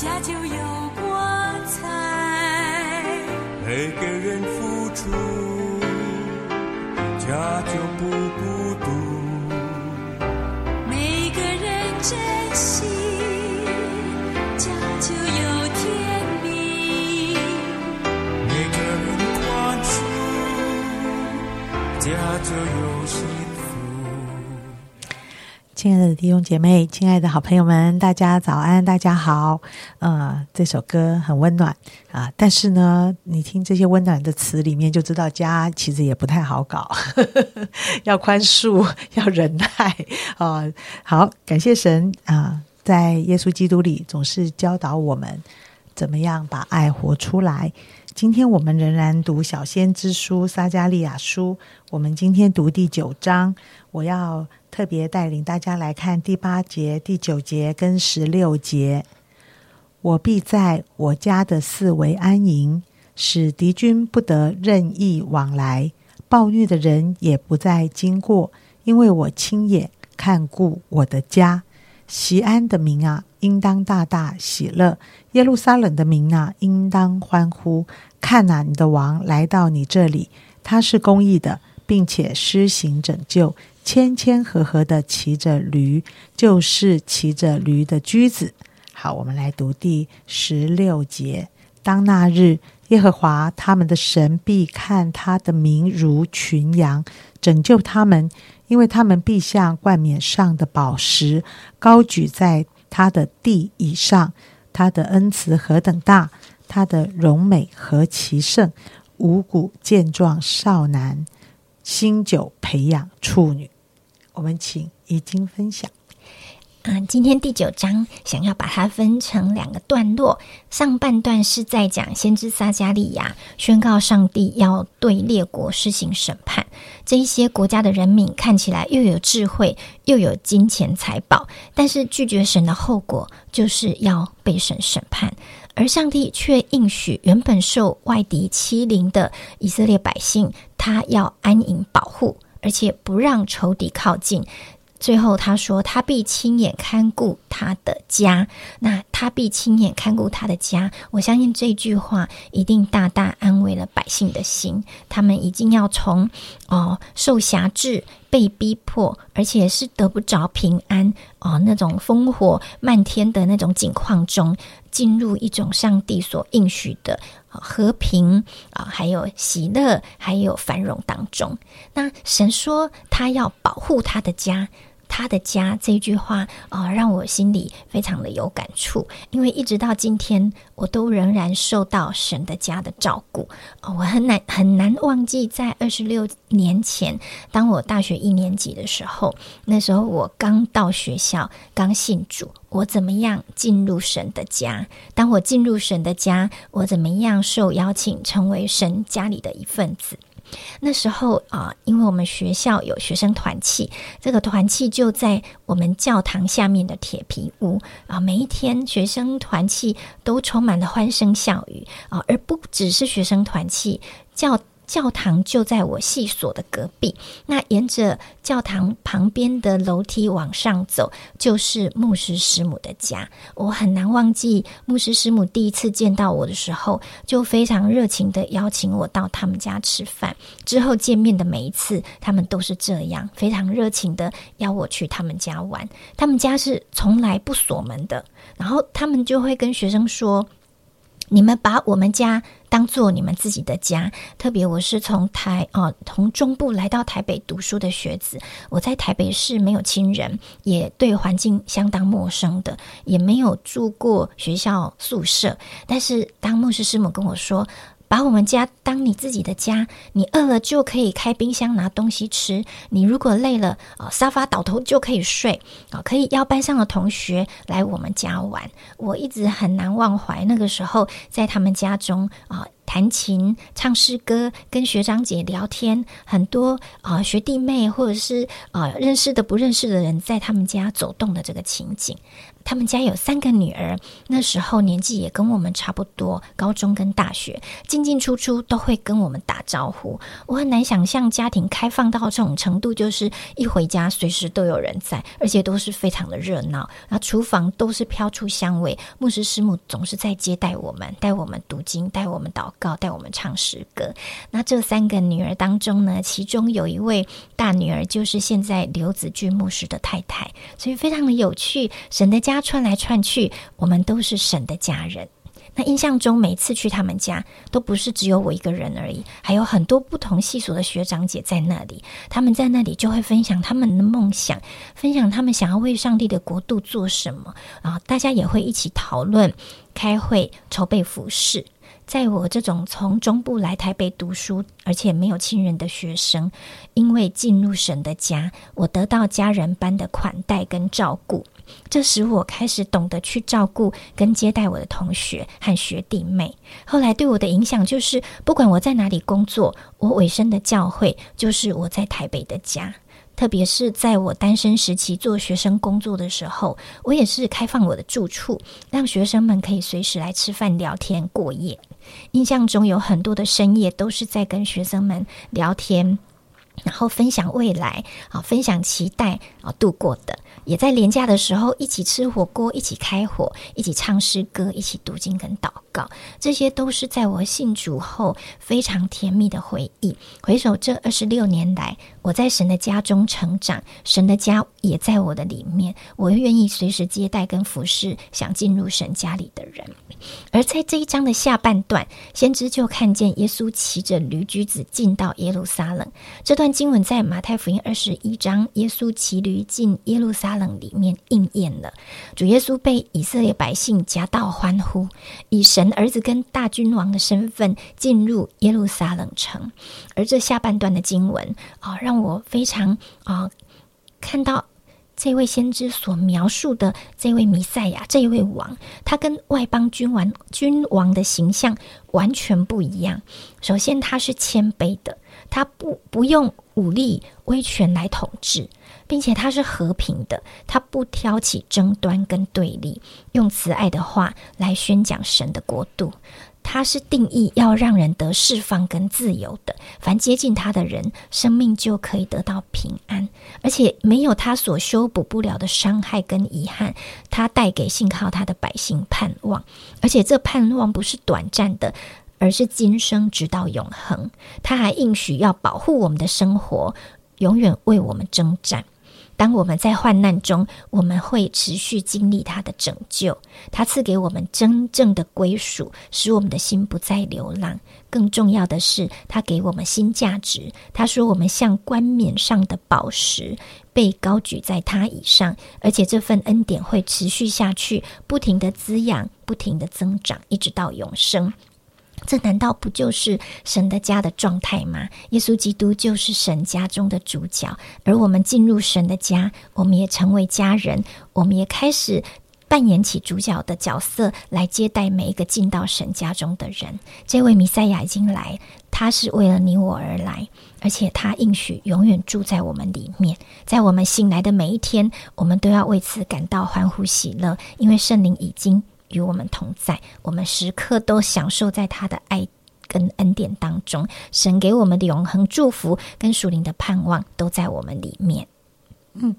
家就有光彩。每个人付出，家就不孤独。每个人珍惜，家就有甜蜜。每个人宽恕，家就有幸福。亲爱的弟兄姐妹，亲爱的好朋友们，大家早安，大家好。呃，这首歌很温暖啊，但是呢，你听这些温暖的词里面，就知道家其实也不太好搞，要宽恕，要忍耐啊。好，感谢神啊，在耶稣基督里总是教导我们怎么样把爱活出来。今天我们仍然读小先知书撒加利亚书，我们今天读第九章，我要特别带领大家来看第八节、第九节跟十六节。我必在我家的四围安营，使敌军不得任意往来，暴虐的人也不再经过，因为我亲眼看顾我的家。西安的民啊，应当大大喜乐；耶路撒冷的民啊，应当欢呼。看哪、你的王来到你这里，他是公义的，并且施行拯救，谦谦和和的骑着驴，就是骑着驴的驹子。好，我们来读第十六节。当那日，耶和华他们的神必看他的名如群羊，拯救他们，因为他们必像冠冕上的宝石，高举在他的地以上。他的恩慈何等大，他的荣美何其盛！五谷健壮少男，新酒培养处女。我们请怡经分享。嗯，今天第九章想要把它分成两个段落，上半段是在讲先知撒加利亚宣告上帝要对列国施行审判，这一些国家的人民看起来又有智慧又有金钱财宝，但是拒绝神的后果就是要被神审判，而上帝却应许原本受外敌欺凌的以色列百姓，他要安营保护，而且不让仇敌靠近。最后，他说：“他必亲眼看顾他的家。那他必亲眼看顾他的家。我相信这句话一定大大安慰了百姓的心。他们一定要从哦受辖制、被逼迫，而且是得不着平安哦那种烽火漫天的那种景况中，进入一种上帝所应许的和平啊，还有喜乐，还有繁荣当中。那神说他要保护他的家。”他的家这句话啊，让我心里非常的有感触，因为一直到今天，我都仍然受到神的家的照顾，我很难很难忘记，在二十六年前，当我大学一年级的时候，那时候我刚到学校，刚信主，我怎么样进入神的家？当我进入神的家，我怎么样受邀请成为神家里的一份子？那时候啊，因为我们学校有学生团契，这个团契就在我们教堂下面的铁皮屋啊。每一天，学生团契都充满了欢声笑语啊，而不只是学生团契教。教堂就在我系所的隔壁，那沿着教堂旁边的楼梯往上走，就是牧师师母的家。我很难忘记牧师师母第一次见到我的时候，就非常热情的邀请我到他们家吃饭。之后见面的每一次，他们都是这样，非常热情的邀我去他们家玩。他们家是从来不锁门的，然后他们就会跟学生说。你们把我们家当做你们自己的家，特别我是从台哦，从中部来到台北读书的学子，我在台北市没有亲人，也对环境相当陌生的，也没有住过学校宿舍。但是当牧师师母跟我说。把我们家当你自己的家，你饿了就可以开冰箱拿东西吃。你如果累了啊，沙发倒头就可以睡啊，可以邀班上的同学来我们家玩。我一直很难忘怀那个时候在他们家中啊。弹琴、唱诗歌，跟学长姐聊天，很多啊、呃学弟妹或者是啊、呃认识的不认识的人在他们家走动的这个情景。他们家有三个女儿，那时候年纪也跟我们差不多，高中跟大学，进进出出都会跟我们打招呼。我很难想象家庭开放到这种程度，就是一回家随时都有人在，而且都是非常的热闹。然后厨房都是飘出香味，牧师师母总是在接待我们，带我们读经，带我们祷告，带我们唱诗歌。那这三个女儿当中呢，其中有一位大女儿就是现在刘子俊牧师的太太，所以非常的有趣。神的家串来串去，我们都是神的家人。那印象中，每次去他们家，都不是只有我一个人而已，还有很多不同系所的学长姐在那里。他们在那里就会分享他们的梦想，分享他们想要为上帝的国度做什么，然后大家也会一起讨论、开会、筹备服饰。在我这种从中部来台北读书，而且没有亲人的学生，因为进入神的家，我得到家人般的款待跟照顾。这使我开始懂得去照顾跟接待我的同学和学弟妹。后来对我的影响就是，不管我在哪里工作，我委身的教会就是我在台北的家。特别是在我单身时期做学生工作的时候，我也是开放我的住处，让学生们可以随时来吃饭、聊天、过夜。印象中有很多的深夜都是在跟学生们聊天。然后分享未来啊，分享期待啊度过的，也在廉假的时候一起吃火锅，一起开火，一起唱诗歌，一起读经跟祷告，这些都是在我信主后非常甜蜜的回忆。回首这二十六年来，我在神的家中成长，神的家也在我的里面，我愿意随时接待跟服侍想进入神家里的人。而在这一章的下半段，先知就看见耶稣骑着驴驹子进到耶路撒冷。这段经文在马太福音二十一章，耶稣骑驴进耶路撒冷里面应验了。主耶稣被以色列百姓夹道欢呼，以神儿子跟大君王的身份进入耶路撒冷城。而这下半段的经文啊，让我非常啊看到。这位先知所描述的这位弥赛亚，这一位王，他跟外邦君王君王的形象完全不一样。首先，他是谦卑的，他不不用武力威权来统治，并且他是和平的，他不挑起争端跟对立，用慈爱的话来宣讲神的国度。他是定义要让人得释放跟自由的，凡接近他的人，生命就可以得到平安，而且没有他所修补不了的伤害跟遗憾。他带给信靠他的百姓盼望，而且这盼望不是短暂的，而是今生直到永恒。他还应许要保护我们的生活，永远为我们征战。当我们在患难中，我们会持续经历他的拯救。他赐给我们真正的归属，使我们的心不再流浪。更重要的是，他给我们新价值。他说，我们像冠冕上的宝石，被高举在他以上，而且这份恩典会持续下去，不停的滋养，不停的增长，一直到永生。这难道不就是神的家的状态吗？耶稣基督就是神家中的主角，而我们进入神的家，我们也成为家人，我们也开始扮演起主角的角色，来接待每一个进到神家中的人。这位弥赛亚已经来，他是为了你我而来，而且他应许永远住在我们里面。在我们醒来的每一天，我们都要为此感到欢呼喜乐，因为圣灵已经。与我们同在，我们时刻都享受在他的爱跟恩典当中。神给我们的永恒祝福跟属灵的盼望都在我们里面。嗯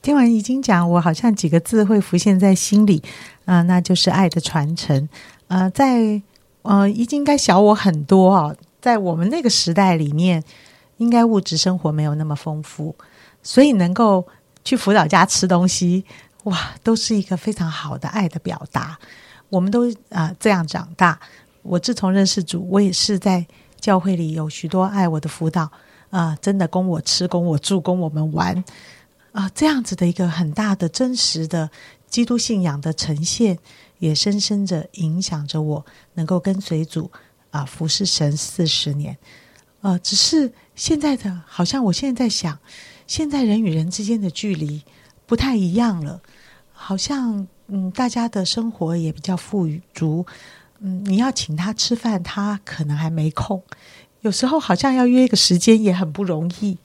听完已经讲，我好像几个字会浮现在心里，啊、那就是爱的传承。呃，在呃，已经应该小我很多啊，在我们那个时代里面，应该物质生活没有那么丰富，所以能够去辅导家吃东西，哇，都是一个非常好的爱的表达。我们都啊、这样长大。我自从认识主，我也是在教会里有许多爱我的辅导啊、真的供我吃、供我住、供我们玩啊、这样子的一个很大的真实的基督信仰的呈现，也深深的影响着我，能够跟随主啊、服侍神四十年。呃，只是现在的，好像我现在在想，现在人与人之间的距离不太一样了，好像嗯，大家的生活也比较富足，嗯，你要请他吃饭，他可能还没空。有时候好像要约一个时间也很不容易。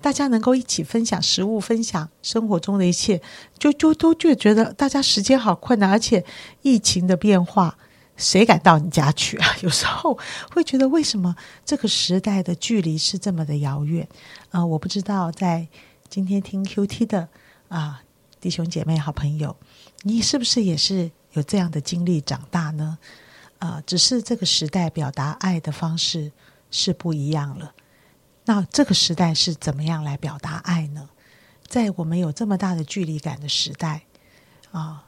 大家能够一起分享食物，分享生活中的一切，就就都就觉得大家时间好困难，而且疫情的变化，谁敢到你家去啊？有时候会觉得为什么这个时代的距离是这么的遥远？啊、我不知道在今天听 QT 的啊、弟兄姐妹好朋友，你是不是也是有这样的经历长大呢？啊、只是这个时代表达爱的方式是不一样了。那这个时代是怎么样来表达爱呢？在我们有这么大的距离感的时代啊，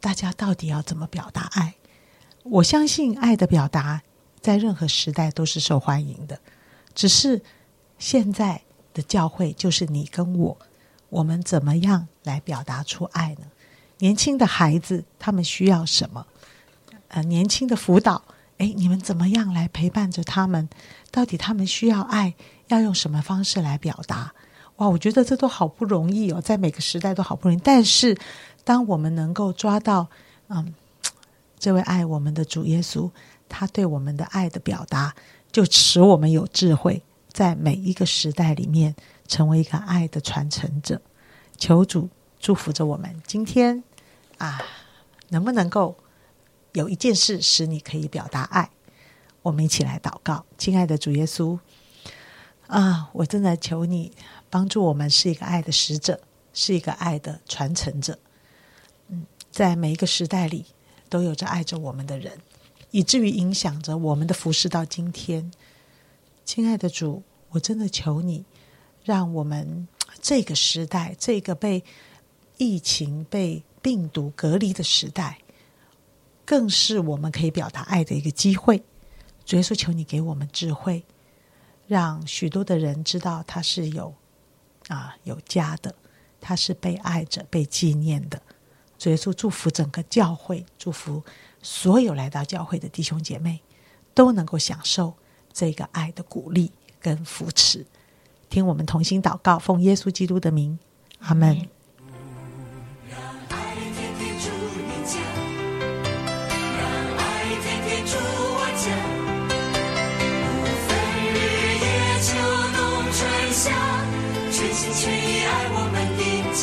大家到底要怎么表达爱？我相信爱的表达在任何时代都是受欢迎的，只是现在的教会就是你跟我，我们怎么样来表达出爱呢？年轻的孩子他们需要什么？呃，年轻的辅导，哎，你们怎么样来陪伴着他们？到底他们需要爱，要用什么方式来表达？哇，我觉得这都好不容易哦，在每个时代都好不容易。但是，当我们能够抓到，嗯，这位爱我们的主耶稣，他对我们的爱的表达，就使我们有智慧，在每一个时代里面成为一个爱的传承者。求主祝福着我们。今天啊，能不能够有一件事使你可以表达爱？我们一起来祷告，亲爱的主耶稣啊，我真的求你帮助我们，是一个爱的使者，是一个爱的传承者。嗯，在每一个时代里，都有着爱着我们的人，以至于影响着我们的服饰到今天。亲爱的主，我真的求你，让我们这个时代，这个被疫情、被病毒隔离的时代，更是我们可以表达爱的一个机会。主耶稣，求你给我们智慧，让许多的人知道他是有啊有家的，他是被爱着、被纪念的。主耶稣祝福整个教会，祝福所有来到教会的弟兄姐妹，都能够享受这个爱的鼓励跟扶持。听我们同心祷告，奉耶稣基督的名，阿门。爱天天住你家，让爱天天住我家。不分日夜秋冬春夏，全心全意爱我们的家。